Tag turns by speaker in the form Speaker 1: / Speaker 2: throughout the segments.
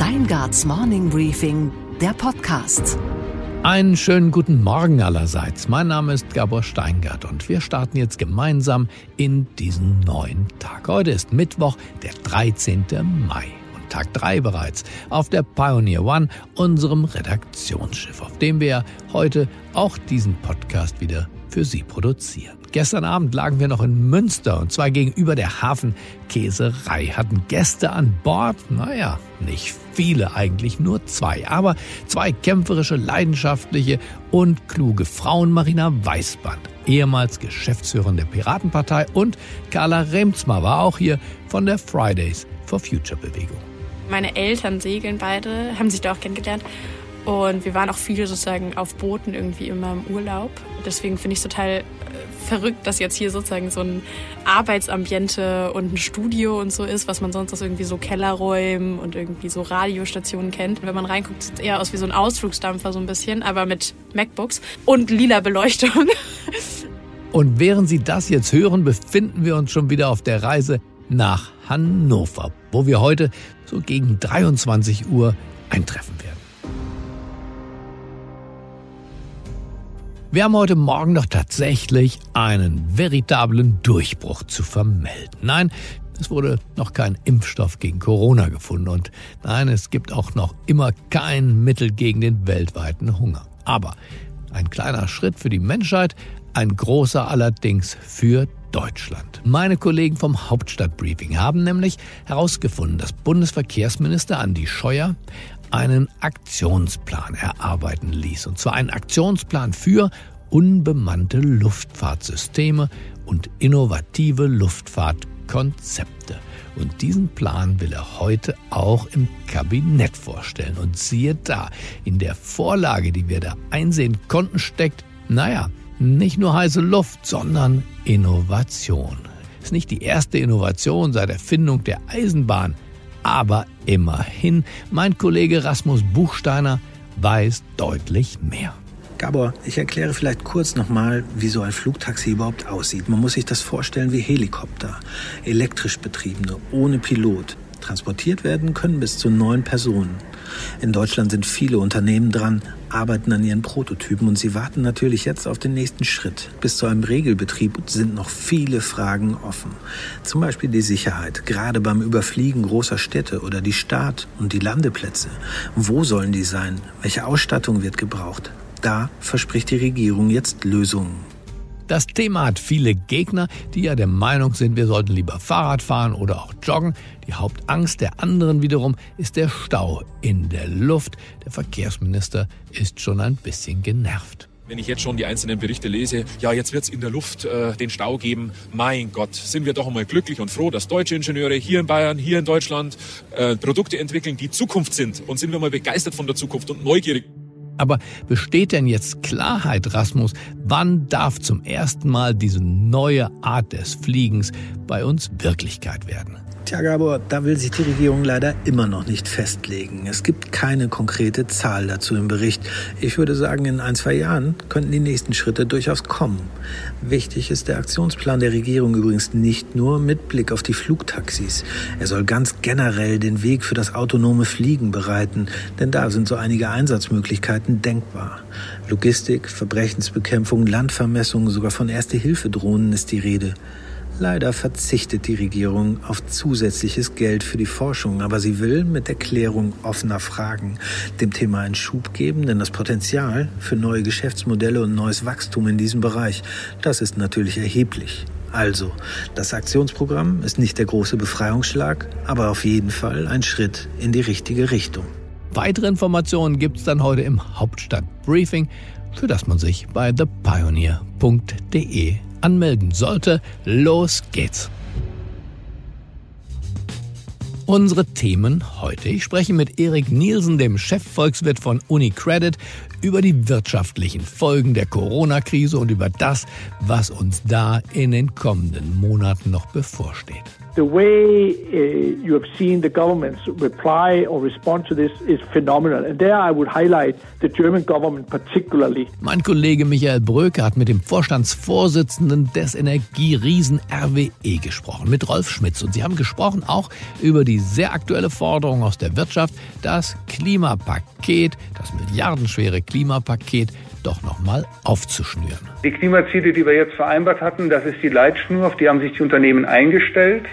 Speaker 1: Steingarts Morning Briefing, der Podcast.
Speaker 2: Einen schönen guten Morgen allerseits. Mein Name ist Gabor Steingart und wir starten jetzt gemeinsam in diesen neuen Tag. Heute ist Mittwoch, der 13. Mai. und Tag 3 bereits auf der Pioneer One, unserem Redaktionsschiff, auf dem wir heute auch diesen Podcast wieder für Sie produzieren. Gestern Abend lagen wir noch in Münster und zwar gegenüber der Hafenkäserei, hatten Gäste an Bord. Naja, nicht viele eigentlich, nur zwei. Aber zwei kämpferische, leidenschaftliche und kluge Frauen. Marina Weißband, ehemals Geschäftsführerin der Piratenpartei und Carla Remzma war auch hier von der Fridays for Future Bewegung.
Speaker 3: Meine Eltern segeln beide, haben sich da auch kennengelernt. Und wir waren auch viele sozusagen auf Booten irgendwie immer im Urlaub. Deswegen finde ich es total äh, verrückt, dass jetzt hier sozusagen so ein Arbeitsambiente und ein Studio und so ist, was man sonst aus irgendwie so Kellerräumen und irgendwie so Radiostationen kennt. Wenn man reinguckt, sieht es eher aus wie so ein Ausflugsdampfer so ein bisschen, aber mit MacBooks und lila Beleuchtung.
Speaker 2: Und während Sie das jetzt hören, befinden wir uns schon wieder auf der Reise nach Hannover, wo wir heute so gegen 23 Uhr eintreffen werden. Wir haben heute Morgen doch tatsächlich einen veritablen Durchbruch zu vermelden. Nein, es wurde noch kein Impfstoff gegen Corona gefunden und nein, es gibt auch noch immer kein Mittel gegen den weltweiten Hunger. Aber ein kleiner Schritt für die Menschheit, ein großer allerdings für Deutschland. Meine Kollegen vom Hauptstadtbriefing haben nämlich herausgefunden, dass Bundesverkehrsminister Andi Scheuer einen Aktionsplan erarbeiten ließ. Und zwar einen Aktionsplan für unbemannte Luftfahrtsysteme und innovative Luftfahrtkonzepte. Und diesen Plan will er heute auch im Kabinett vorstellen. Und siehe da, in der Vorlage, die wir da einsehen konnten, steckt, naja, nicht nur heiße Luft, sondern Innovation. Ist nicht die erste Innovation seit Erfindung der Eisenbahn, aber immerhin, mein Kollege Rasmus Buchsteiner weiß deutlich mehr.
Speaker 4: Gabor, ich erkläre vielleicht kurz nochmal, wie so ein Flugtaxi überhaupt aussieht. Man muss sich das vorstellen wie Helikopter, elektrisch betriebene, ohne Pilot. Transportiert werden können bis zu neun Personen. In Deutschland sind viele Unternehmen dran, arbeiten an ihren Prototypen und sie warten natürlich jetzt auf den nächsten Schritt. Bis zu einem Regelbetrieb sind noch viele Fragen offen. Zum Beispiel die Sicherheit, gerade beim Überfliegen großer Städte oder die Start- und die Landeplätze. Wo sollen die sein? Welche Ausstattung wird gebraucht? Da verspricht die Regierung jetzt Lösungen.
Speaker 2: Das Thema hat viele Gegner, die ja der Meinung sind, wir sollten lieber Fahrrad fahren oder auch joggen. Die Hauptangst der anderen wiederum ist der Stau in der Luft. Der Verkehrsminister ist schon ein bisschen genervt.
Speaker 5: Wenn ich jetzt schon die einzelnen Berichte lese, ja, jetzt wird es in der Luft äh, den Stau geben. Mein Gott, sind wir doch einmal glücklich und froh, dass deutsche Ingenieure hier in Bayern, hier in Deutschland äh, Produkte entwickeln, die Zukunft sind. Und sind wir mal begeistert von der Zukunft und neugierig.
Speaker 2: Aber besteht denn jetzt Klarheit, Rasmus, wann darf zum ersten Mal diese neue Art des Fliegens bei uns Wirklichkeit werden?
Speaker 4: Tja, Gabor, da will sich die Regierung leider immer noch nicht festlegen. Es gibt keine konkrete Zahl dazu im Bericht. Ich würde sagen, in ein, zwei Jahren könnten die nächsten Schritte durchaus kommen. Wichtig ist der Aktionsplan der Regierung übrigens nicht nur mit Blick auf die Flugtaxis. Er soll ganz generell den Weg für das autonome Fliegen bereiten, denn da sind so einige Einsatzmöglichkeiten denkbar. Logistik, Verbrechensbekämpfung, Landvermessung, sogar von Erste-Hilfe-Drohnen ist die Rede. Leider verzichtet die Regierung auf zusätzliches Geld für die Forschung, aber sie will mit der Klärung offener Fragen dem Thema einen Schub geben, denn das Potenzial für neue Geschäftsmodelle und neues Wachstum in diesem Bereich, das ist natürlich erheblich. Also, das Aktionsprogramm ist nicht der große Befreiungsschlag, aber auf jeden Fall ein Schritt in die richtige Richtung.
Speaker 2: Weitere Informationen gibt es dann heute im Hauptstadt-Briefing, für das man sich bei thepioneer.de anmelden sollte. Los geht's! Unsere Themen heute. Ich spreche mit Erik Nielsen, dem Chefvolkswirt von UniCredit, über die wirtschaftlichen Folgen der Corona-Krise und über das, was uns da in den kommenden Monaten noch bevorsteht.
Speaker 6: The way uh, you have seen the government's reply or response to this is phenomenal. And there I would highlight the German government particularly.
Speaker 2: Mein Kollege Michael Bröke hat mit dem Vorstandsvorsitzenden des Energieriesen RWE gesprochen, mit Rolf Schmitz. Und sie haben gesprochen auch über die sehr aktuelle Forderung aus der Wirtschaft, das Klimapaket, das milliardenschwere Klimapaket doch nochmal aufzuschnüren.
Speaker 7: Die Klimaziele, die wir jetzt vereinbart hatten, das ist die Leitschnur, auf die haben sich die Unternehmen eingestellt.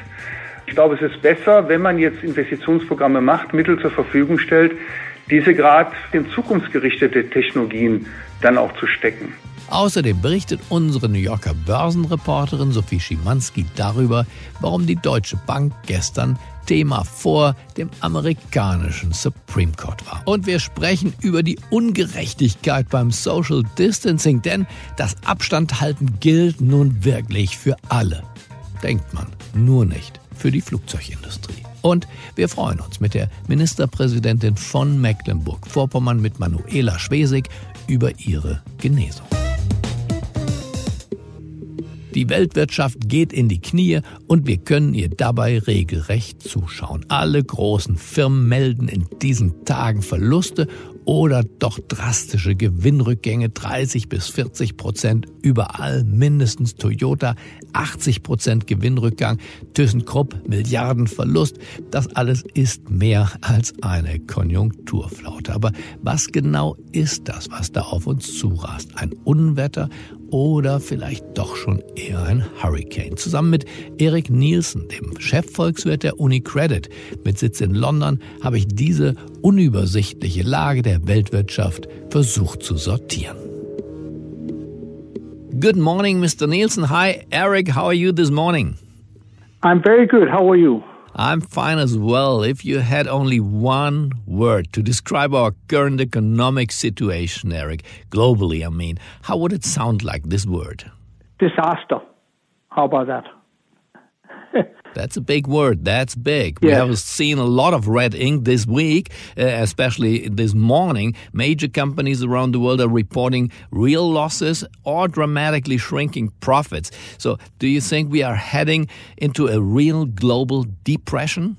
Speaker 7: Ich glaube, es ist besser, wenn man jetzt Investitionsprogramme macht, Mittel zur Verfügung stellt, diese gerade in zukunftsgerichtete Technologien dann auch zu stecken.
Speaker 2: Außerdem berichtet unsere New Yorker Börsenreporterin Sophie Schimanski darüber, warum die Deutsche Bank gestern Thema vor dem amerikanischen Supreme Court war. Und wir sprechen über die Ungerechtigkeit beim Social Distancing, denn das Abstandhalten gilt nun wirklich für alle. Denkt man, nur nicht für die Flugzeugindustrie. Und wir freuen uns mit der Ministerpräsidentin von Mecklenburg-Vorpommern, mit Manuela Schwesig, über ihre Genesung. Die Weltwirtschaft geht in die Knie und wir können ihr dabei regelrecht zuschauen. Alle großen Firmen melden in diesen Tagen Verluste oder doch drastische Gewinnrückgänge 30 bis 40 Prozent überall, mindestens Toyota 80 Prozent Gewinnrückgang, ThyssenKrupp Milliardenverlust. Das alles ist mehr als eine Konjunkturflaute. Aber was genau ist das, was da auf uns zurast? Ein Unwetter oder vielleicht doch schon eher ein Hurricane. Zusammen mit Erik Nielsen, dem Chefvolkswirt der UniCredit mit Sitz in London, habe ich diese unübersichtliche Lage der Weltwirtschaft versucht zu sortieren. Good morning, Mr. Nielsen. Hi, Eric. How are you this morning?
Speaker 6: I'm very good. How are you?
Speaker 2: I'm fine as well. If you had only one word to describe our current economic situation, Eric, globally, I mean, how would it sound like this word?
Speaker 6: Disaster. How about that?
Speaker 2: That's a big word. That's big. We have seen a lot of red ink this week, uh, especially this morning. Major companies around the world are reporting real losses or dramatically shrinking profits. So, do you think we are heading into a real global depression?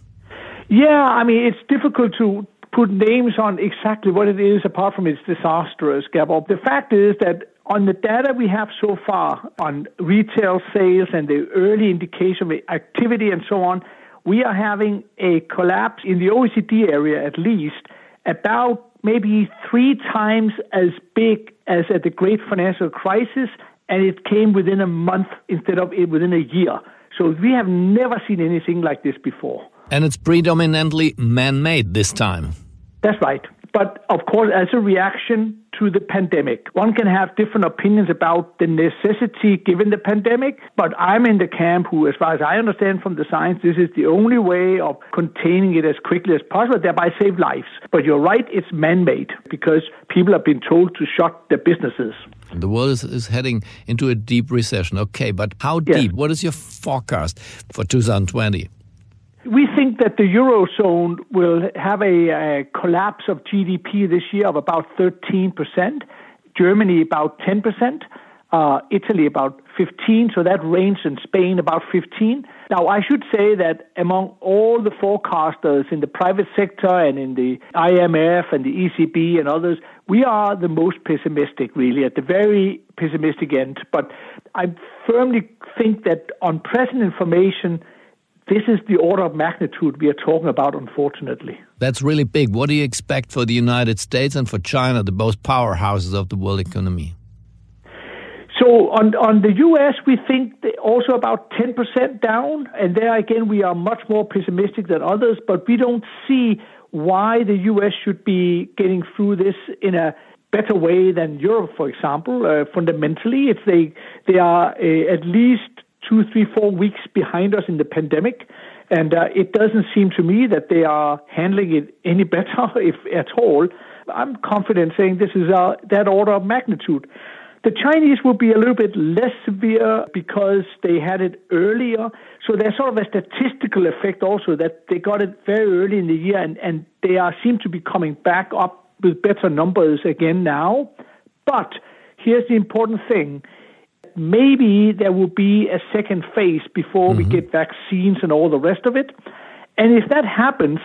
Speaker 6: Yeah, I mean, it's difficult to put names on exactly what it is apart from it's disastrous, Gabor. The fact is that on the data we have so far on retail sales and the early indication of activity and so on, we are having a collapse in the OECD area at least about maybe three times as big as at the great financial crisis, and it came within a month instead of within a year. So we have never seen anything like this before.
Speaker 2: And it's predominantly man made this time.
Speaker 6: That's right. But of course, as a reaction to the pandemic, one can have different opinions about the necessity given the pandemic. But I'm in the camp who, as far as I understand from the science, this is the only way of containing it as quickly as possible, thereby save lives. But you're right, it's man made because people have been told to shut their businesses.
Speaker 2: The world is, is heading into a deep recession. Okay, but how
Speaker 6: Yes.
Speaker 2: deep? What is your forecast for 2020?
Speaker 6: We think that the Eurozone will have a, uh collapse of GDP this year of about 13%, Germany about 10%, uh, Italy about 15, so that range in Spain about 15. Now, I should say that among all the forecasters in the private sector and in the IMF and the ECB and others, we are the most pessimistic, really, at the very pessimistic end. But I firmly think that on present information, this is the order of magnitude we are talking about, unfortunately.
Speaker 2: That's really big. What do you expect for the United States and for China, the both powerhouses of the world economy?
Speaker 6: So on on the U.S., we think also about 10% down, and there again we are much more pessimistic than others. But we don't see why the U.S. should be getting through this in a better way than Europe, for example. Uh, fundamentally, if they they are uh, at least two, three, four weeks behind us in the pandemic. And uh, it doesn't seem to me that they are handling it any better, if at all. I'm confident saying this is uh, that order of magnitude. The Chinese will be a little bit less severe because they had it earlier. So there's sort of a statistical effect also that they got it very early in the year and, and they are seem to be coming back up with better numbers again now. But here's the important thing. Maybe there will be a second phase before mm-hmm. we get vaccines and all the rest of it. And if that happens,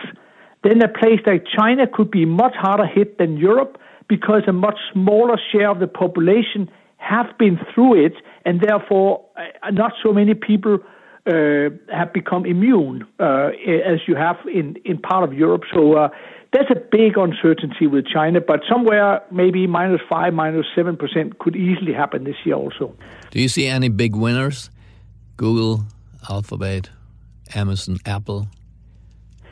Speaker 6: then a place like China could be much harder hit than Europe because a much smaller share of the population have been through it, and therefore uh, not so many people uh, have become immune uh, as you have in, in part of Europe. So uh, there's a big uncertainty with China, but somewhere maybe minus five, minus seven percent could easily happen this year also.
Speaker 2: Do you see any big winners? Google, Alphabet, Amazon, Apple?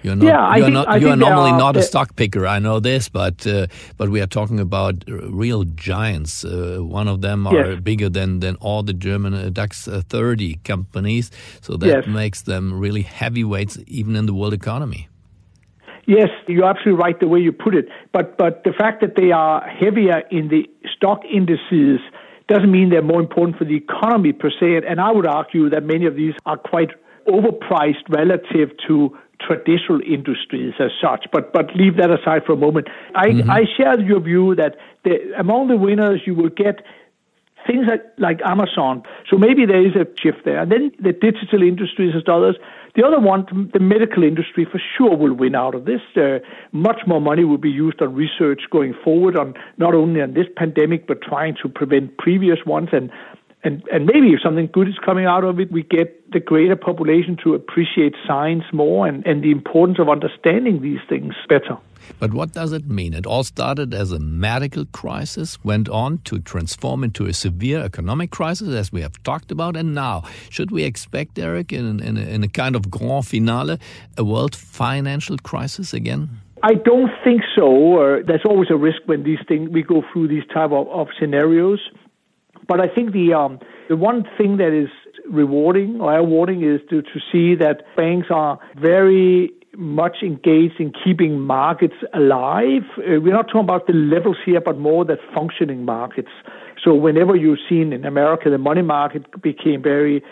Speaker 2: You're not,
Speaker 6: yeah,
Speaker 2: you're,
Speaker 6: think,
Speaker 2: not, you are normally
Speaker 6: are,
Speaker 2: not a stock picker. I know this, but uh, but we are talking about real giants. Uh, one of them are
Speaker 6: yes.
Speaker 2: bigger than than all the German uh, DAX uh, 30 companies. So that
Speaker 6: yes.
Speaker 2: makes them really heavyweights, even in the world economy.
Speaker 6: Yes, you're absolutely right the way you put it. But but the fact that they are heavier in the stock indices doesn't mean they're more important for the economy per se. And I would argue that many of these are quite overpriced relative to traditional industries as such. But but leave that aside for a moment. I, mm-hmm. I share your view that the, among the winners you will get things like, like Amazon. So maybe there is a shift there. And then the digital industries and others. The other one, the medical industry, for sure will win out of this. Uh, much more money will be used on research going forward on not only on this pandemic, but trying to prevent previous ones. And and and maybe if something good is coming out of it, we get the greater population to appreciate science more and, and the importance of understanding these things better.
Speaker 2: But what does it mean? It all started as a medical crisis, went on to transform into a severe economic crisis, as we have talked about, and now should we expect, Eric, in, in, in a kind of grand finale, a world financial crisis again?
Speaker 6: I don't think so. Uh, there's always a risk when these things we go through these type of, of scenarios. But I think the um, the one thing that is rewarding or rewarding is to, to see that banks are very much engaged in keeping markets alive. Uh, we're not talking about the levels here, but more that functioning markets. So whenever you've seen in America, the money market became very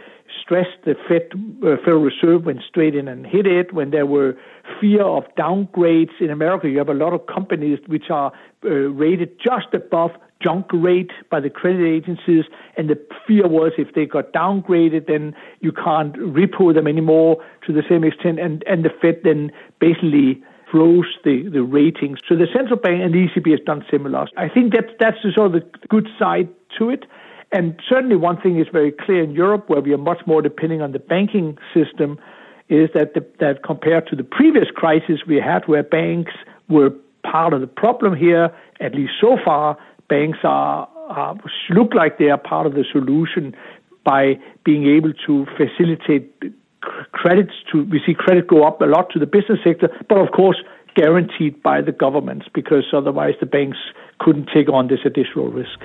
Speaker 6: stressed. The Fed, uh, Federal Reserve went straight in and hit it. When there were fear of downgrades in America, you have a lot of companies which are uh, rated just above junk rate by the credit agencies, and the fear was if they got downgraded, then you can't repo them anymore to the same extent, and, and the Fed then basically froze the, the ratings. So the central bank and the ECB has done similar. I think that that's the sort of the good side to it. And certainly one thing is very clear in Europe, where we are much more depending on the banking system, is that the, that compared to the previous crisis we had, where banks were part of the problem here, at least so far, banks are, are look like they are part of the solution by being able to facilitate credits to we see credit go up a lot to the business sector, but of course guaranteed by the governments because otherwise the banks couldn't take on this additional risk.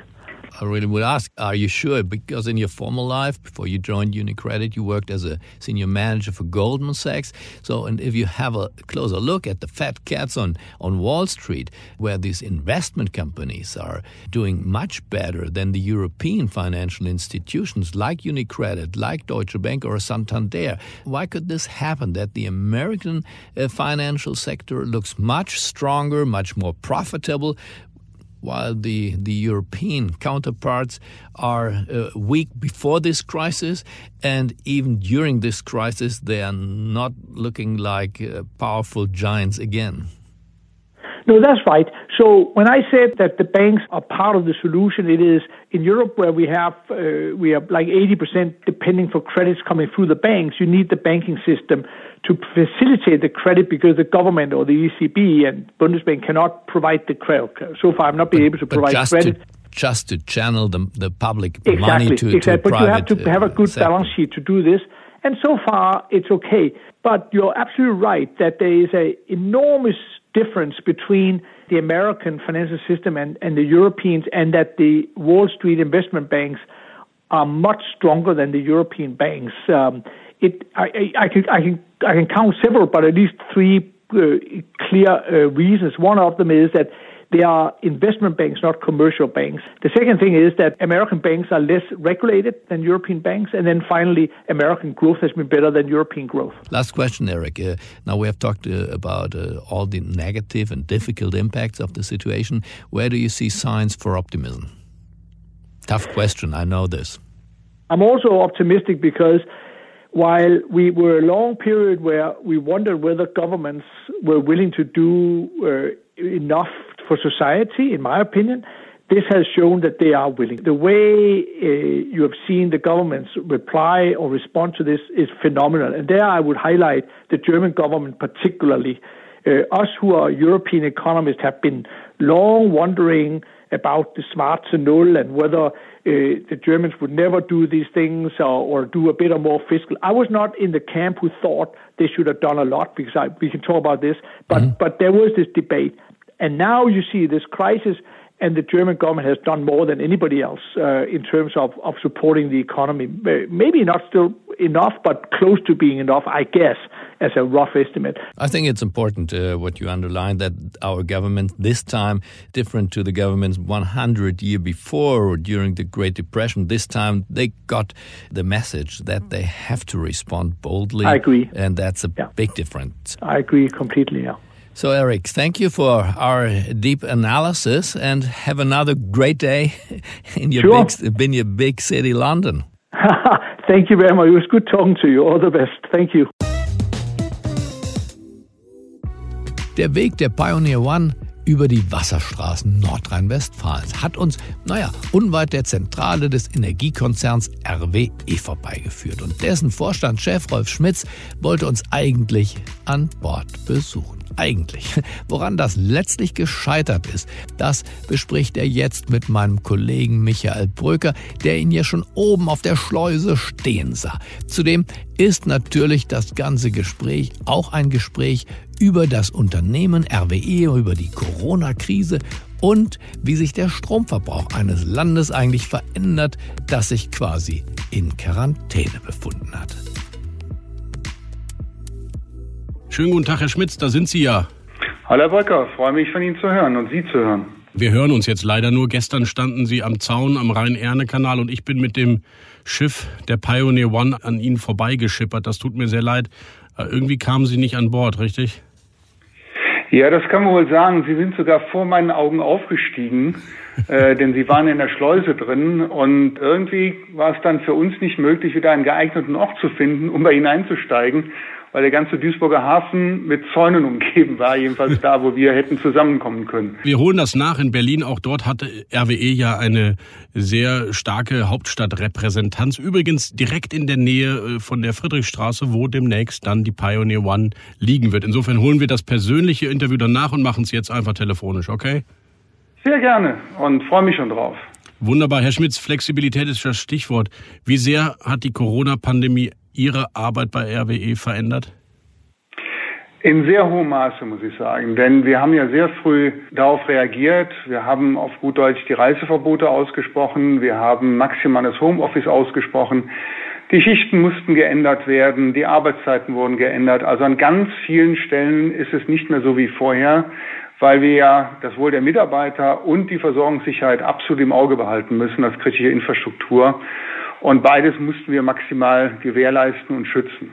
Speaker 2: I really would ask, are you sure? Because in your former life, before you joined UniCredit, you worked as a senior manager for Goldman Sachs. So, and if you have a closer look at the fat cats on, on Wall Street, where these investment companies are doing much better than the European financial institutions like UniCredit, like Deutsche Bank or Santander, why could this happen that the American uh, financial sector looks much stronger, much more profitable, while the, the European counterparts are uh, weak before this crisis, and even during this crisis, they are not looking like uh, powerful giants again.
Speaker 6: No, that's right. So when I said that the banks are part of the solution, it is in Europe where we have uh, we are like 80% depending for credits coming through the banks. You need the banking system to facilitate the credit because the government or the ECB and Bundesbank cannot provide the credit. So far, I've not been able to provide
Speaker 2: just
Speaker 6: credit.
Speaker 2: To, just to channel the, the public
Speaker 6: exactly,
Speaker 2: money to,
Speaker 6: exactly.
Speaker 2: to
Speaker 6: but you have to
Speaker 2: uh,
Speaker 6: have a good
Speaker 2: sector.
Speaker 6: balance sheet to do this. And so far, it's okay. But you're absolutely right that there is an enormous difference between the American financial system and, and the Europeans, and that the Wall Street investment banks are much stronger than the European banks. Um, it, I, I, I, can, I, can, I can count several, but at least three uh, clear uh, reasons. One of them is that they are investment banks, not commercial banks. The second thing is that American banks are less regulated than European banks. And then finally, American growth has been better than European growth.
Speaker 2: Last question, Eric. Uh, now we have talked uh, about uh, all the negative and difficult impacts of the situation. Where do you see signs for optimism? Tough question, I know this.
Speaker 6: I'm also optimistic because while we were a long period where we wondered whether governments were willing to do uh, enough for society, in my opinion, this has shown that they are willing. The way uh, you have seen the governments reply or respond to this is phenomenal. And there I would highlight the German government particularly. Uh, us who are European economists have been long wondering about the smart to null and whether uh, the Germans would never do these things or, or, do a bit of more fiscal. I was not in the camp who thought they should have done a lot because I, we can talk about this, but mm-hmm. but there was this debate, and now you see this crisis and the German government has done more than anybody else uh, in terms of, of supporting the economy. Maybe not still enough, but close to being enough, I guess, as a rough estimate.
Speaker 2: I think it's important uh, what you underline that our government this time, different to the governments 100 year before or during the Great Depression, this time they got the message that they have to respond boldly.
Speaker 6: I agree.
Speaker 2: And that's a yeah. big difference.
Speaker 6: I agree completely, yeah.
Speaker 2: So, Eric, thank you for our deep analysis and have another great day in your, sure. big, in your big city, London.
Speaker 6: thank you very much. It was good talking to you. All the best. Thank you.
Speaker 2: Der Weg der Pioneer One über die Wasserstraßen Nordrhein-Westfalens hat uns, naja, unweit der Zentrale des Energiekonzerns RWE vorbeigeführt. Und dessen Vorstandschef Rolf Schmitz wollte uns eigentlich an Bord besuchen eigentlich? Woran das letztlich gescheitert ist, das bespricht er jetzt mit meinem Kollegen Michael Bröker, der ihn ja schon oben auf der Schleuse stehen sah. Zudem ist natürlich das ganze Gespräch auch ein Gespräch über das Unternehmen RWE, über die Corona-Krise und wie sich der Stromverbrauch eines Landes eigentlich verändert, das sich quasi in Quarantäne befunden hat.
Speaker 8: Schönen guten Tag, Herr Schmitz, da sind Sie ja.
Speaker 7: Hallo, Herr Bröcker, freue mich von Ihnen zu hören und Sie zu hören.
Speaker 8: Wir hören uns jetzt leider nur. Gestern standen Sie am Zaun am Rhein-Erne-Kanal und ich bin mit dem Schiff der Pioneer One an Ihnen vorbeigeschippert. Das tut mir sehr leid. Äh, irgendwie kamen Sie nicht an Bord, richtig?
Speaker 7: Ja, das kann man wohl sagen. Sie sind sogar vor meinen Augen aufgestiegen, äh, denn Sie waren in der Schleuse drin und irgendwie war es dann für uns nicht möglich, wieder einen geeigneten Ort zu finden, um bei Ihnen einzusteigen weil der ganze Duisburger Hafen mit Zäunen umgeben war, jedenfalls da, wo wir hätten zusammenkommen können.
Speaker 8: Wir holen das nach in Berlin. Auch dort hatte RWE ja eine sehr starke Hauptstadtrepräsentanz. Übrigens direkt in der Nähe äh, von der Friedrichstraße, wo demnächst dann die Pioneer One liegen wird. Insofern holen wir das persönliche Interview danach und machen es jetzt einfach telefonisch, okay?
Speaker 7: Sehr gerne und freue mich schon drauf.
Speaker 8: Wunderbar. Herr Schmitz, Flexibilität ist das Stichwort. Wie sehr hat die Corona-Pandemie Ihre Arbeit bei RWE verändert?
Speaker 7: In sehr hohem Maße, muss ich sagen. Denn wir haben ja sehr früh darauf reagiert. Wir haben auf gut Deutsch die Reiseverbote ausgesprochen. Wir haben maximales Homeoffice ausgesprochen. Die Schichten mussten geändert werden. Die Arbeitszeiten wurden geändert. Also an ganz vielen Stellen ist es nicht mehr so wie vorher, weil wir ja das Wohl der Mitarbeiter und die Versorgungssicherheit absolut im Auge behalten müssen als kritische Infrastruktur. Und beides mussten wir maximal gewährleisten und schützen.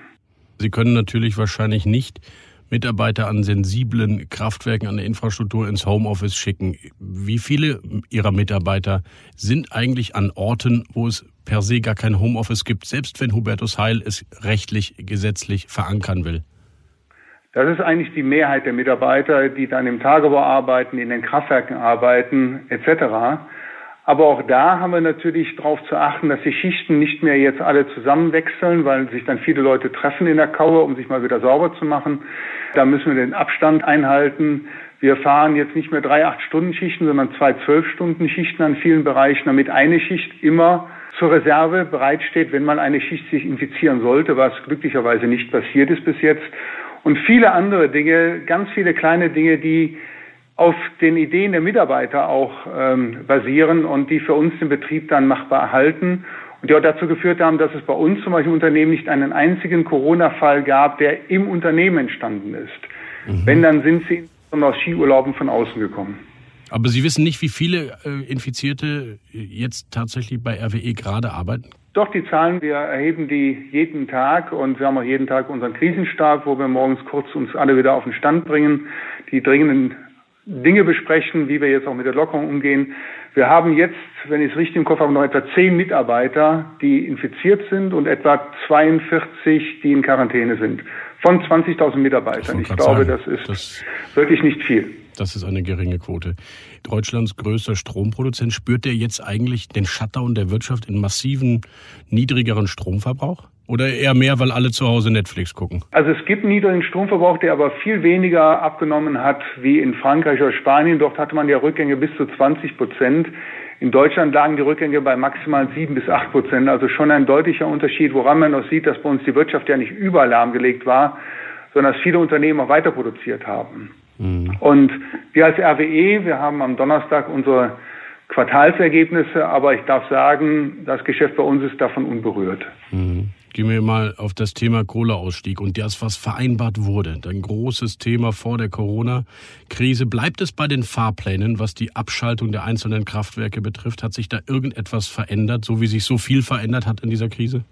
Speaker 8: Sie können natürlich wahrscheinlich nicht Mitarbeiter an sensiblen Kraftwerken, an der Infrastruktur ins Homeoffice schicken. Wie viele Ihrer Mitarbeiter sind eigentlich an Orten, wo es per se gar kein Homeoffice gibt, selbst wenn Hubertus Heil es rechtlich, gesetzlich verankern will?
Speaker 7: Das ist eigentlich die Mehrheit der Mitarbeiter, die dann im Tagebau arbeiten, in den Kraftwerken arbeiten, etc. Aber auch da haben wir natürlich darauf zu achten, dass die Schichten nicht mehr jetzt alle zusammenwechseln, weil sich dann viele Leute treffen in der Kaue, um sich mal wieder sauber zu machen. Da müssen wir den Abstand einhalten. Wir fahren jetzt nicht mehr drei Acht-Stunden-Schichten, sondern zwei Zwölf-Stunden-Schichten an vielen Bereichen, damit eine Schicht immer zur Reserve bereitsteht, wenn mal eine Schicht sich infizieren sollte, was glücklicherweise nicht passiert ist bis jetzt. Und viele andere Dinge, ganz viele kleine Dinge, die auf den Ideen der Mitarbeiter auch ähm, basieren und die für uns den Betrieb dann machbar erhalten und die auch dazu geführt haben, dass es bei uns zum Beispiel im Unternehmen nicht einen einzigen Corona-Fall gab, der im Unternehmen entstanden ist. Mhm. Wenn, dann sind sie aus Skiurlauben von außen gekommen.
Speaker 8: Aber Sie wissen nicht, wie viele äh, Infizierte jetzt tatsächlich bei RWE gerade arbeiten?
Speaker 7: Doch, die Zahlen, wir erheben die jeden Tag und wir haben auch jeden Tag unseren Krisenstab, wo wir morgens kurz uns alle wieder auf den Stand bringen, die dringenden Dinge besprechen, wie wir jetzt auch mit der Lockerung umgehen. Wir haben jetzt, wenn ich es richtig im Kopf habe, noch etwa zehn Mitarbeiter, die infiziert sind und etwa 42, die in Quarantäne sind. Von 20.000 Mitarbeitern. Ich, ich glaube, sagen, das ist das, wirklich nicht viel.
Speaker 8: Das ist eine geringe Quote. Deutschlands größter Stromproduzent, spürt der jetzt eigentlich den Shutdown der Wirtschaft in massiven, niedrigeren Stromverbrauch? Oder eher mehr, weil alle zu Hause Netflix gucken?
Speaker 7: Also es gibt einen niedrigen Stromverbrauch, der aber viel weniger abgenommen hat wie in Frankreich oder Spanien. Dort hatte man ja Rückgänge bis zu 20 Prozent. In Deutschland lagen die Rückgänge bei maximal sieben bis acht Prozent. Also schon ein deutlicher Unterschied, woran man noch sieht, dass bei uns die Wirtschaft ja nicht überall lahmgelegt war, sondern dass viele Unternehmen auch weiter produziert haben. Mhm. Und wir als RWE, wir haben am Donnerstag unsere Quartalsergebnisse, aber ich darf sagen, das Geschäft bei uns ist davon unberührt.
Speaker 8: Mhm. Gehen wir mal auf das Thema Kohleausstieg und das, was vereinbart wurde. Ein großes Thema vor der Corona-Krise. Bleibt es bei den Fahrplänen, was die Abschaltung der einzelnen Kraftwerke betrifft? Hat sich da irgendetwas verändert, so wie sich so viel verändert hat in dieser Krise?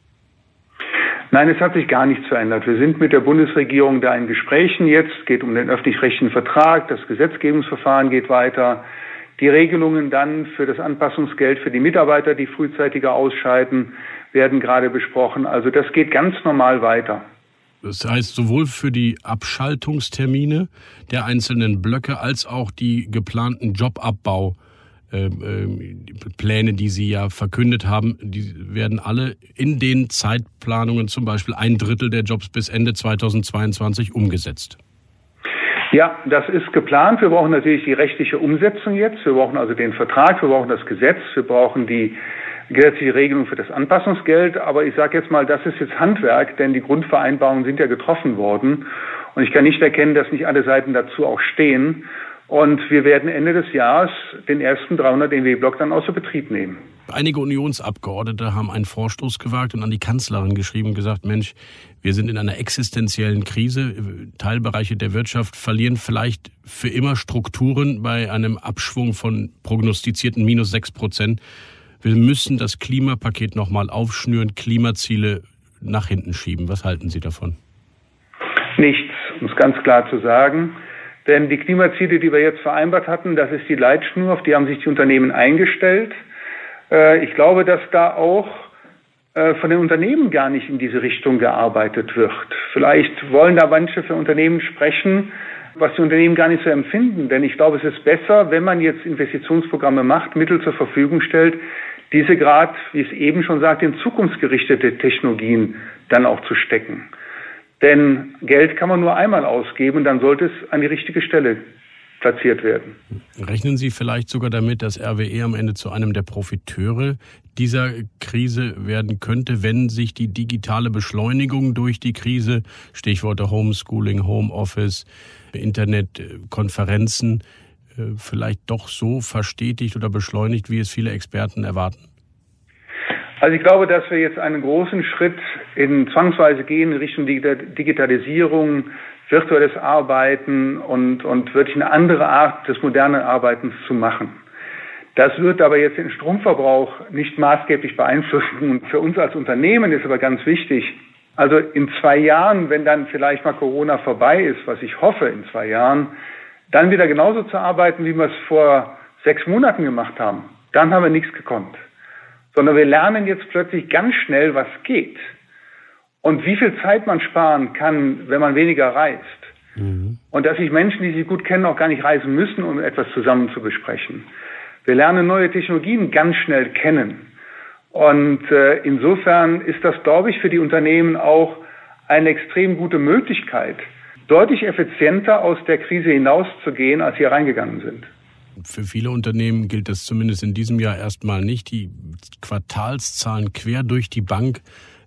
Speaker 7: Nein, es hat sich gar nichts verändert. Wir sind mit der Bundesregierung da in Gesprächen jetzt. Es geht um den öffentlich-rechtlichen Vertrag. Das Gesetzgebungsverfahren geht weiter. Die Regelungen dann für das Anpassungsgeld für die Mitarbeiter, die frühzeitiger ausscheiden, werden gerade besprochen. Also das geht ganz normal weiter.
Speaker 8: Das heißt, sowohl für die Abschaltungstermine der einzelnen Blöcke als auch die geplanten Jobabbau ähm, ähm, die Sie ja verkündet haben, die werden alle in den Zeitplanungen zum Beispiel ein Drittel der Jobs bis Ende 2022 umgesetzt.
Speaker 7: Ja, das ist geplant. Wir brauchen natürlich die rechtliche Umsetzung jetzt. Wir brauchen also den Vertrag, wir brauchen das Gesetz, wir brauchen die gesetzliche Regelung für das Anpassungsgeld. Aber ich sage jetzt mal, das ist jetzt Handwerk, denn die Grundvereinbarungen sind ja getroffen worden. Und ich kann nicht erkennen, dass nicht alle Seiten dazu auch stehen. Und wir werden Ende des Jahres den ersten 300 MW-Block dann außer Betrieb nehmen.
Speaker 8: Einige Unionsabgeordnete haben einen Vorstoß gewagt und an die Kanzlerin geschrieben und gesagt, Mensch, wir sind in einer existenziellen Krise. Teilbereiche der Wirtschaft verlieren vielleicht für immer Strukturen bei einem Abschwung von prognostizierten minus sechs Prozent. Wir müssen das Klimapaket nochmal aufschnüren, Klimaziele nach hinten schieben. Was halten Sie davon?
Speaker 7: Nichts, um es ganz klar zu sagen. Denn die Klimaziele, die wir jetzt vereinbart hatten, das ist die Leitschnur, auf die haben sich die Unternehmen eingestellt. Äh, ich glaube, dass da auch äh, von den Unternehmen gar nicht in diese Richtung gearbeitet wird. Vielleicht wollen da manche für Unternehmen sprechen, was die Unternehmen gar nicht so empfinden. Denn ich glaube, es ist besser, wenn man jetzt Investitionsprogramme macht, Mittel zur Verfügung stellt, diese gerade, wie es eben schon sagt, in zukunftsgerichtete Technologien dann auch zu stecken. Denn Geld kann man nur einmal ausgeben, dann sollte es an die richtige Stelle platziert werden.
Speaker 8: Rechnen Sie vielleicht sogar damit, dass RWE am Ende zu einem der Profiteure dieser Krise werden könnte, wenn sich die digitale Beschleunigung durch die Krise, Stichworte Homeschooling, Homeoffice, Internet, Konferenzen, äh, vielleicht doch so verstetigt oder beschleunigt, wie es viele Experten erwarten?
Speaker 7: Also ich glaube, dass wir jetzt einen großen Schritt in zwangsweise gehen in Richtung Digitalisierung, virtuelles Arbeiten und, und wirklich eine andere Art des modernen Arbeitens zu machen. Das wird aber jetzt den Stromverbrauch nicht maßgeblich beeinflussen. Und für uns als Unternehmen ist aber ganz wichtig, also in zwei Jahren, wenn dann vielleicht mal Corona vorbei ist, was ich hoffe in zwei Jahren, dann wieder genauso zu arbeiten, wie wir es vor sechs Monaten gemacht haben. Dann haben wir nichts gekonnt sondern wir lernen jetzt plötzlich ganz schnell, was geht und wie viel Zeit man sparen kann, wenn man weniger reist. Mhm. Und dass sich Menschen, die sich gut kennen, auch gar nicht reisen müssen, um etwas zusammen zu besprechen. Wir lernen neue Technologien ganz schnell kennen. Und äh, insofern ist das, glaube ich, für die Unternehmen auch eine extrem gute Möglichkeit, deutlich effizienter aus der Krise hinauszugehen, als sie reingegangen sind.
Speaker 8: Für viele Unternehmen gilt das zumindest in diesem Jahr erstmal nicht. Die Quartalszahlen quer durch die Bank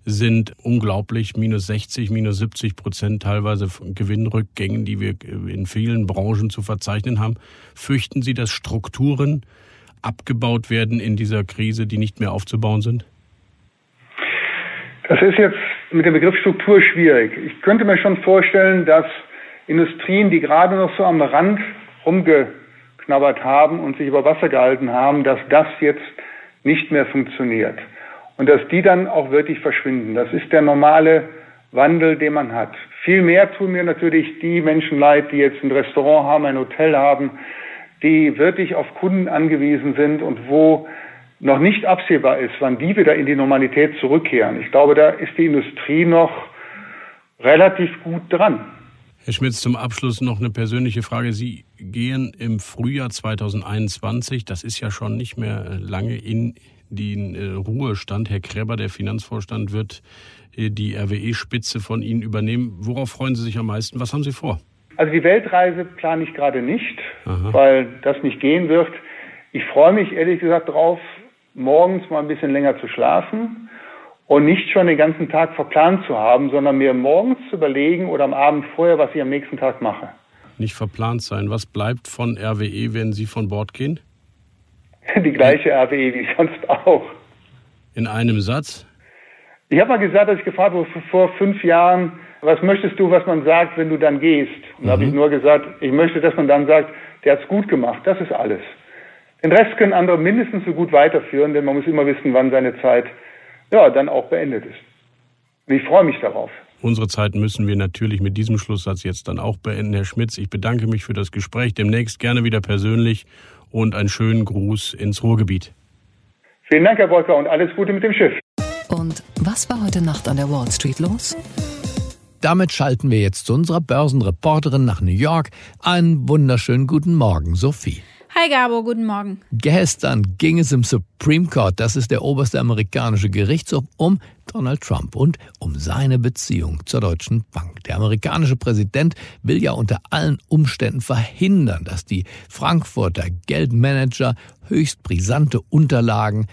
Speaker 8: sind unglaublich, minus 60, minus 70 Prozent teilweise von Gewinnrückgängen, die wir in vielen Branchen zu verzeichnen haben. Fürchten Sie, dass Strukturen abgebaut werden in dieser Krise, die nicht mehr aufzubauen sind?
Speaker 7: Das ist jetzt mit dem Begriff Struktur schwierig. Ich könnte mir schon vorstellen, dass Industrien, die gerade noch so am Rand rumge geknabbert haben und sich über Wasser gehalten haben, dass das jetzt nicht mehr funktioniert. Und dass die dann auch wirklich verschwinden. Das ist der normale Wandel, den man hat. Viel mehr tun mir natürlich die Menschen leid, die jetzt ein Restaurant haben, ein Hotel haben, die wirklich auf Kunden angewiesen sind und wo noch nicht absehbar ist, wann die wieder in die Normalität zurückkehren. Ich glaube, da ist die Industrie noch relativ gut dran.
Speaker 8: Herr Schmitz, zum Abschluss noch eine persönliche Frage. Sie gehen im Frühjahr 2021, das ist ja schon nicht mehr lange, in den äh, Ruhestand. Herr Kreber, der Finanzvorstand, wird äh, die RWE-Spitze von Ihnen übernehmen. Worauf freuen Sie sich am meisten? Was haben Sie vor?
Speaker 7: Also die Weltreise plane ich gerade nicht, Aha. weil das nicht gehen wird. Ich freue mich ehrlich gesagt darauf, morgens mal ein bisschen länger zu schlafen und nicht schon den ganzen Tag verplant zu haben, sondern mir morgens zu überlegen oder am Abend vorher, was ich am nächsten Tag mache.
Speaker 8: Nicht verplant sein. Was bleibt von RWE, wenn Sie von Bord gehen?
Speaker 7: Die gleiche RWE wie sonst auch.
Speaker 8: In einem Satz?
Speaker 7: Ich habe mal gesagt, als ich gefragt wurde vor fünf Jahren, was möchtest du, was man sagt, wenn du dann gehst? Und mhm. habe ich nur gesagt, ich möchte, dass man dann sagt, der hat es gut gemacht. Das ist alles. Den Rest können andere mindestens so gut weiterführen, denn man muss immer wissen, wann seine Zeit ja, dann auch beendet ist. Und ich freue mich darauf.
Speaker 8: Unsere Zeit müssen wir natürlich mit diesem Schlusssatz jetzt dann auch beenden. Herr Schmitz, ich bedanke mich für das Gespräch. Demnächst gerne wieder persönlich und einen schönen Gruß ins Ruhrgebiet.
Speaker 7: Vielen Dank, Herr Wolker, und alles Gute mit dem Schiff.
Speaker 1: Und was war heute Nacht an der Wall Street los?
Speaker 2: Damit schalten wir jetzt zu unserer Börsenreporterin nach New York. Einen wunderschönen guten Morgen, Sophie.
Speaker 9: Hi Gabo, guten Morgen.
Speaker 2: Gestern ging es im Supreme Court, das ist der oberste amerikanische Gerichtshof, um Donald Trump und um seine Beziehung zur Deutschen Bank. Der amerikanische Präsident will ja unter allen Umständen verhindern, dass die Frankfurter Geldmanager höchst brisante Unterlagen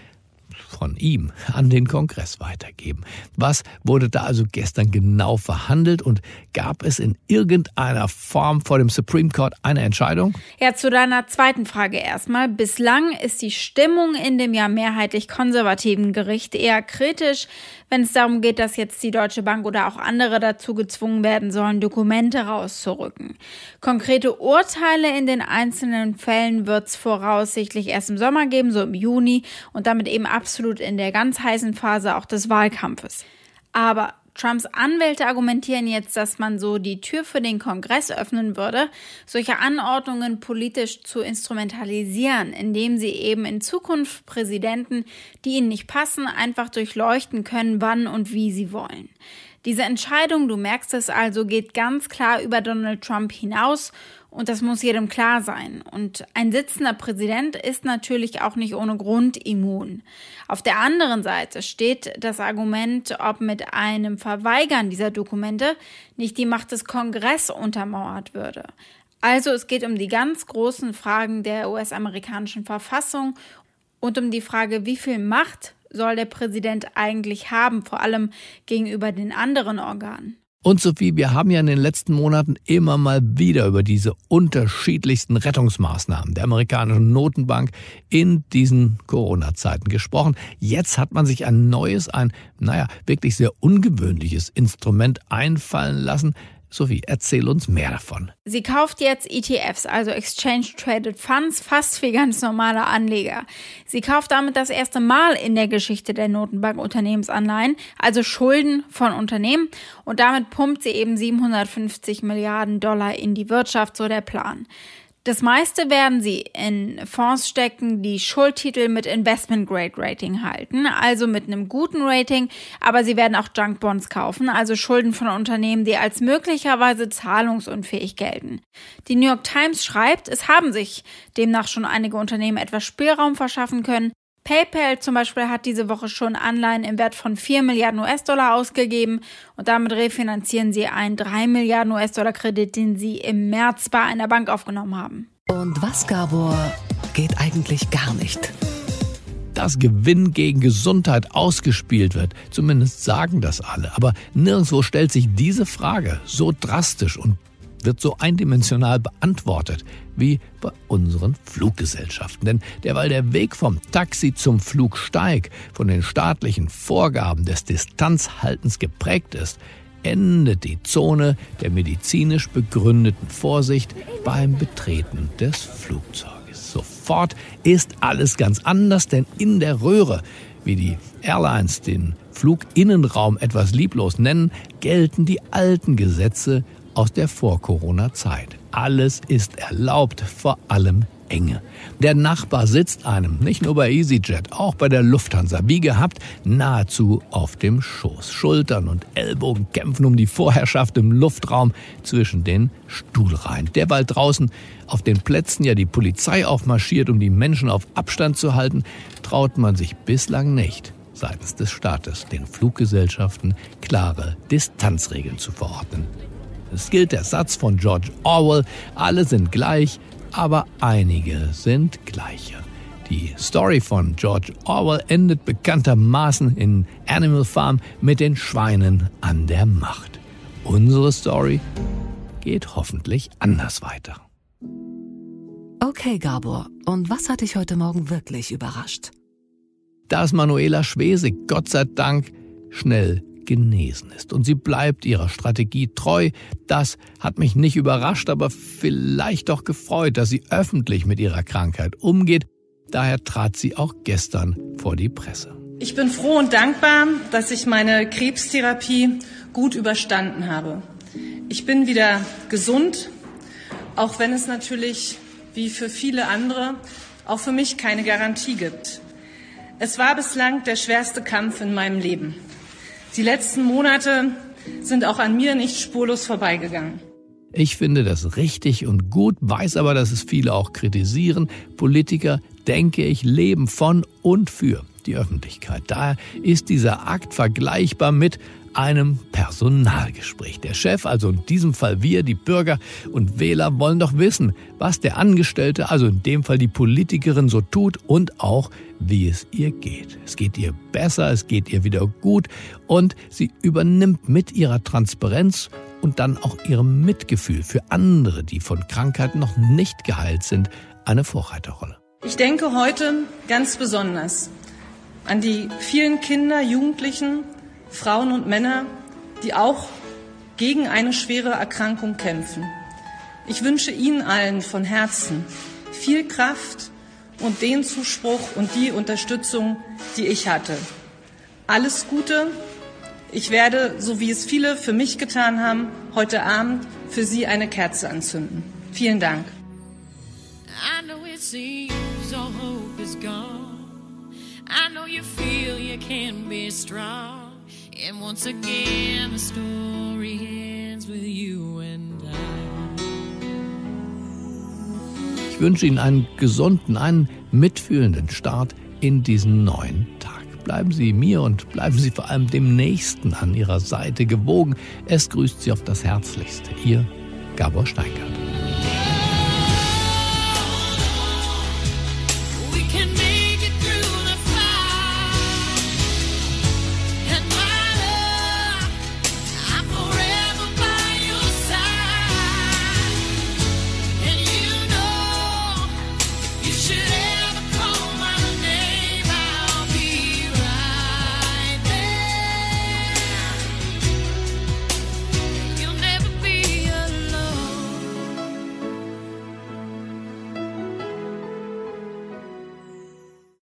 Speaker 2: von ihm an den Kongress weitergeben. Was wurde da also gestern genau verhandelt und gab es in irgendeiner Form vor dem Supreme Court eine Entscheidung?
Speaker 9: Ja, zu deiner zweiten Frage erstmal. Bislang ist die Stimmung in dem ja mehrheitlich konservativen Gericht eher kritisch, wenn es darum geht, dass jetzt die Deutsche Bank oder auch andere dazu gezwungen werden sollen, Dokumente rauszurücken. Konkrete Urteile in den einzelnen Fällen wird es voraussichtlich erst im Sommer geben, so im Juni und damit eben absolut in der ganz heißen Phase auch des Wahlkampfes. Aber Trumps Anwälte argumentieren jetzt, dass man so die Tür für den Kongress öffnen würde, solche Anordnungen politisch zu instrumentalisieren, indem sie eben in Zukunft Präsidenten, die ihnen nicht passen, einfach durchleuchten können, wann und wie sie wollen. Diese Entscheidung, du merkst es also, geht ganz klar über Donald Trump hinaus und das muss jedem klar sein. Und ein sitzender Präsident ist natürlich auch nicht ohne Grund immun. Auf der anderen Seite steht das Argument, ob mit einem Verweigern dieser Dokumente nicht die Macht des Kongress untermauert würde. Also es geht um die ganz großen Fragen der US-amerikanischen Verfassung und um die Frage, wie viel Macht soll der Präsident eigentlich haben, vor allem gegenüber den anderen Organen.
Speaker 2: Und Sophie, wir haben ja in den letzten Monaten immer mal wieder über diese unterschiedlichsten Rettungsmaßnahmen der amerikanischen Notenbank in diesen Corona-Zeiten gesprochen. Jetzt hat man sich ein neues, ein, naja, wirklich sehr ungewöhnliches Instrument einfallen lassen, Sophie, erzähl uns mehr davon.
Speaker 9: Sie kauft jetzt ETFs, also Exchange Traded Funds, fast wie ganz normale Anleger. Sie kauft damit das erste Mal in der Geschichte der Notenbank Unternehmensanleihen, also Schulden von Unternehmen. Und damit pumpt sie eben 750 Milliarden Dollar in die Wirtschaft, so der Plan. Das meiste werden sie in Fonds stecken, die Schuldtitel mit Investment Grade Rating halten, also mit einem guten Rating, aber sie werden auch Junk Bonds kaufen, also Schulden von Unternehmen, die als möglicherweise zahlungsunfähig gelten. Die New York Times schreibt, es haben sich demnach schon einige Unternehmen etwas Spielraum verschaffen können, PayPal zum Beispiel hat diese Woche schon Anleihen im Wert von 4 Milliarden US-Dollar ausgegeben und damit refinanzieren sie einen 3 Milliarden US-Dollar-Kredit, den sie im März bei einer Bank aufgenommen haben.
Speaker 1: Und was, Gabor, geht eigentlich gar nicht?
Speaker 2: dass Gewinn gegen Gesundheit ausgespielt wird. Zumindest sagen das alle. Aber nirgendwo stellt sich diese Frage so drastisch und wird so eindimensional beantwortet wie bei unseren Fluggesellschaften. Denn derweil der Weg vom Taxi zum Flugsteig von den staatlichen Vorgaben des Distanzhaltens geprägt ist, endet die Zone der medizinisch begründeten Vorsicht beim Betreten des Flugzeuges. Sofort ist alles ganz anders, denn in der Röhre wie die Airlines den Fluginnenraum etwas lieblos nennen, gelten die alten Gesetze aus der Vor-Corona-Zeit. Alles ist erlaubt, vor allem Enge. Der Nachbar sitzt einem, nicht nur bei EasyJet, auch bei der Lufthansa, wie gehabt, nahezu auf dem Schoß. Schultern und Ellbogen kämpfen um die Vorherrschaft im Luftraum zwischen den Stuhlreihen. Derweil draußen auf den Plätzen ja die Polizei aufmarschiert, um die Menschen auf Abstand zu halten, traut man sich bislang nicht seitens des Staates den Fluggesellschaften klare Distanzregeln zu verordnen. Es gilt der Satz von George Orwell, alle sind gleich, aber einige sind gleicher. Die Story von George Orwell endet bekanntermaßen in Animal Farm mit den Schweinen an der Macht. Unsere Story geht hoffentlich anders weiter.
Speaker 1: Okay, Gabor, und was hat dich heute Morgen wirklich überrascht?
Speaker 2: Dass Manuela Schwesig, Gott sei Dank, schnell genesen ist. Und sie bleibt ihrer Strategie treu. Das hat mich nicht überrascht, aber vielleicht doch gefreut, dass sie öffentlich mit ihrer Krankheit umgeht. Daher trat sie auch gestern vor die Presse.
Speaker 10: Ich bin froh und dankbar, dass ich meine Krebstherapie gut überstanden habe. Ich bin wieder gesund, auch wenn es natürlich, wie für viele andere, auch für mich keine Garantie gibt. Es war bislang der schwerste Kampf in meinem Leben. Die letzten Monate sind auch an mir nicht spurlos vorbeigegangen.
Speaker 2: Ich finde das richtig und gut, weiß aber, dass es viele auch kritisieren. Politiker, denke ich, leben von und für die Öffentlichkeit. Daher ist dieser Akt vergleichbar mit einem Personalgespräch. Der Chef, also in diesem Fall wir, die Bürger und Wähler, wollen doch wissen, was der Angestellte, also in dem Fall die Politikerin, so tut und auch, wie es ihr geht. Es geht ihr besser, es geht ihr wieder gut und sie übernimmt mit ihrer Transparenz und dann auch ihrem Mitgefühl für andere, die von Krankheiten noch nicht geheilt sind, eine Vorreiterrolle.
Speaker 10: Ich denke heute ganz besonders an die vielen Kinder, Jugendlichen, Frauen und Männer, die auch gegen eine schwere Erkrankung kämpfen. Ich wünsche Ihnen allen von Herzen viel Kraft und den Zuspruch und die Unterstützung, die ich hatte. Alles Gute. Ich werde, so wie es viele für mich getan haben, heute Abend für Sie eine Kerze anzünden. Vielen Dank. I know it seems all hope is gone. I know you feel you can be strong. And once again, the story ends with you and I.
Speaker 2: Ich wünsche Ihnen einen gesunden, einen mitfühlenden Start in diesen neuen Tag. Bleiben Sie mir und bleiben Sie vor allem dem Nächsten an Ihrer Seite gewogen. Es grüßt Sie auf das Herzlichste. Ihr Gabor Steingart.